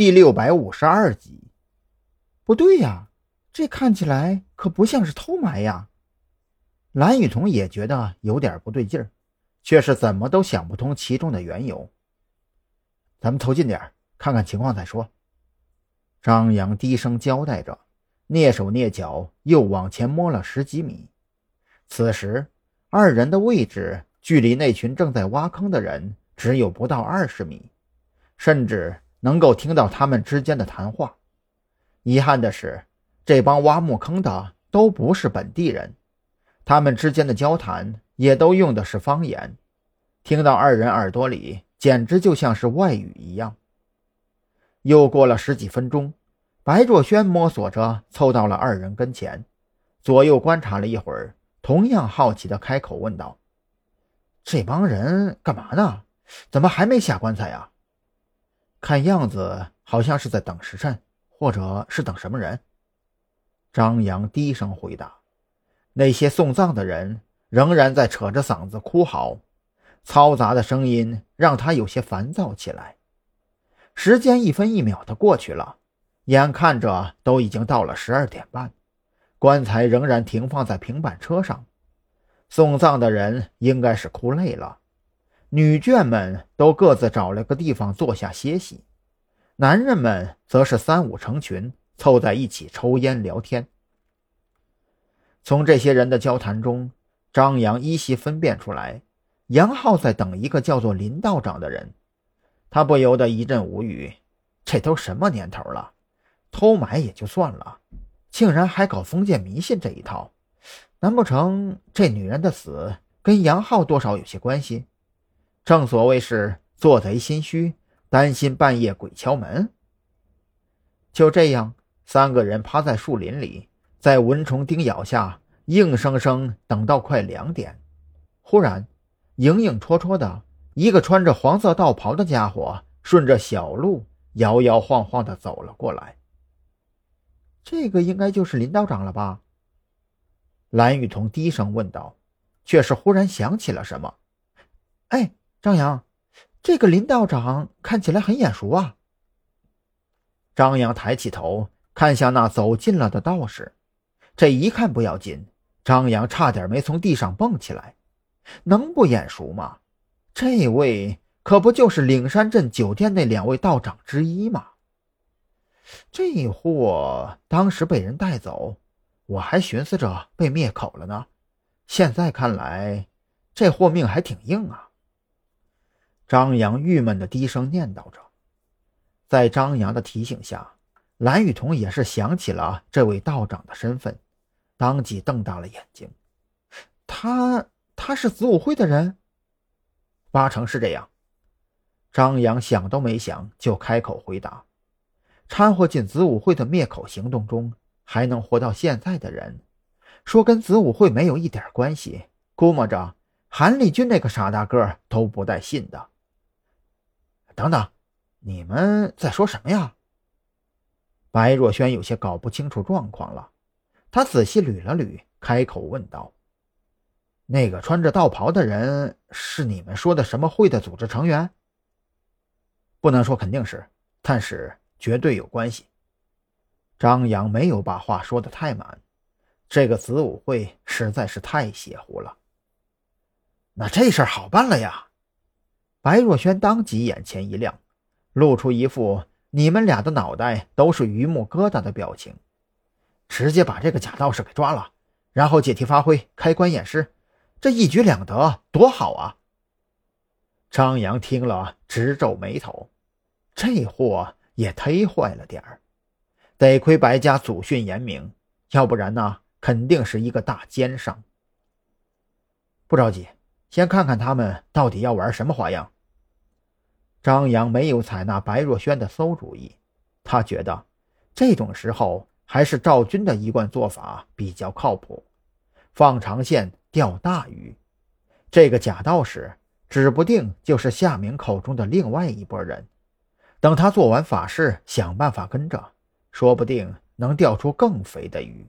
第六百五十二集。不对呀，这看起来可不像是偷埋呀。蓝雨桐也觉得有点不对劲儿，却是怎么都想不通其中的缘由。咱们凑近点看看情况再说。张扬低声交代着，蹑手蹑脚又往前摸了十几米。此时，二人的位置距离那群正在挖坑的人只有不到二十米，甚至能够听到他们之间的谈话。遗憾的是，这帮挖墓坑的都不是本地人，他们之间的交谈也都用的是方言，听到二人耳朵里简直就像是外语一样。又过了十几分钟，白若萱摸索着凑到了二人跟前，左右观察了一会儿，同样好奇的开口问道：“这帮人干嘛呢？怎么还没下棺材呀？看样子好像是在等时辰，或者是等什么人。”张扬低声回答：“那些送葬的人仍然在扯着嗓子哭嚎，嘈杂的声音让他有些烦躁起来。”时间一分一秒的过去了，眼看着都已经到了十二点半，棺材仍然停放在平板车上。送葬的人应该是哭累了，女眷们都各自找了个地方坐下歇息，男人们则是三五成群凑在一起抽烟聊天。从这些人的交谈中，张扬依稀分辨出来，杨浩在等一个叫做林道长的人。他不由得一阵无语，这都什么年头了，偷买也就算了，竟然还搞封建迷信这一套，难不成这女人的死跟杨浩多少有些关系？正所谓是做贼心虚，担心半夜鬼敲门。就这样，三个人趴在树林里，在蚊虫叮咬下，硬生生等到快两点，忽然，影影绰绰的。一个穿着黄色道袍的家伙顺着小路摇摇晃晃的走了过来。这个应该就是林道长了吧？蓝雨桐低声问道，却是忽然想起了什么。哎，张扬，这个林道长看起来很眼熟啊。张扬抬起头看向那走近了的道士，这一看不要紧，张扬差点没从地上蹦起来。能不眼熟吗？这位可不就是岭山镇酒店那两位道长之一吗？这货当时被人带走，我还寻思着被灭口了呢。现在看来，这货命还挺硬啊。张扬郁闷的低声念叨着，在张扬的提醒下，蓝雨桐也是想起了这位道长的身份，当即瞪大了眼睛。他他是子午会的人。八成是这样，张扬想都没想就开口回答：“掺和进子午会的灭口行动中，还能活到现在的人，说跟子午会没有一点关系，估摸着韩立军那个傻大个都不带信的。”等等，你们在说什么呀？白若萱有些搞不清楚状况了，她仔细捋了捋，开口问道。那个穿着道袍的人是你们说的什么会的组织成员？不能说肯定是，但是绝对有关系。张扬没有把话说的太满，这个子午会实在是太邪乎了。那这事儿好办了呀！白若萱当即眼前一亮，露出一副你们俩的脑袋都是榆木疙瘩的表情，直接把这个假道士给抓了，然后借题发挥，开棺验尸。这一举两得，多好啊！张扬听了直皱眉头，这货也忒坏了点儿。得亏白家祖训严明，要不然呢，肯定是一个大奸商。不着急，先看看他们到底要玩什么花样。张扬没有采纳白若萱的馊主意，他觉得这种时候还是赵军的一贯做法比较靠谱，放长线。钓大鱼，这个假道士指不定就是夏明口中的另外一拨人。等他做完法事，想办法跟着，说不定能钓出更肥的鱼。